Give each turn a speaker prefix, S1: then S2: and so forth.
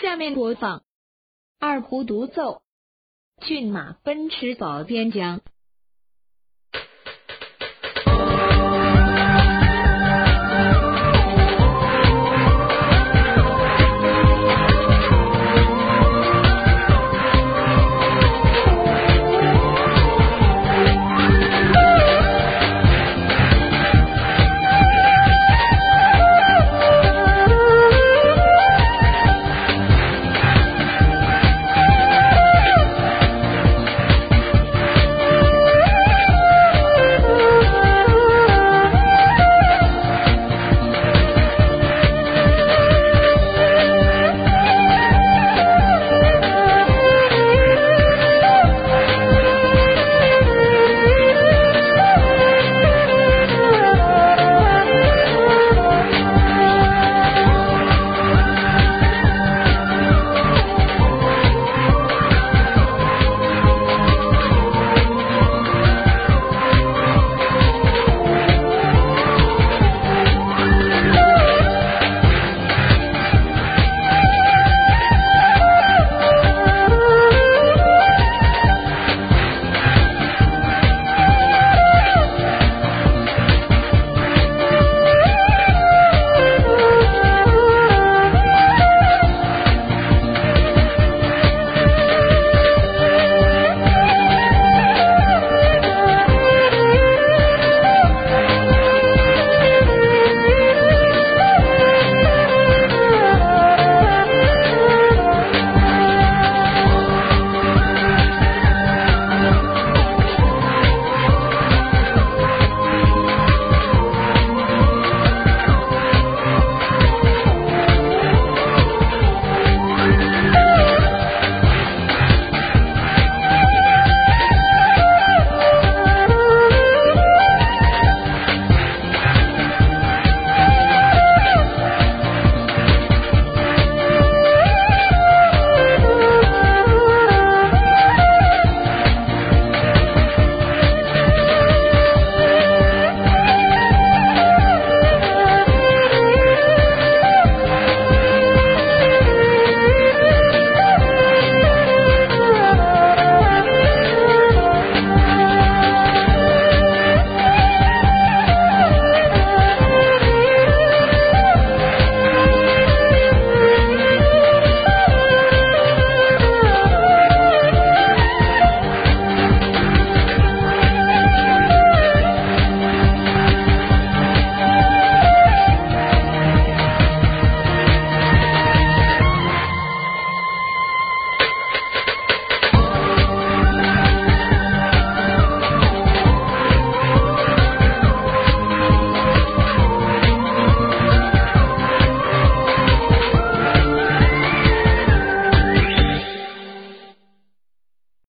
S1: 下面播放。二胡独奏。骏马奔驰保边疆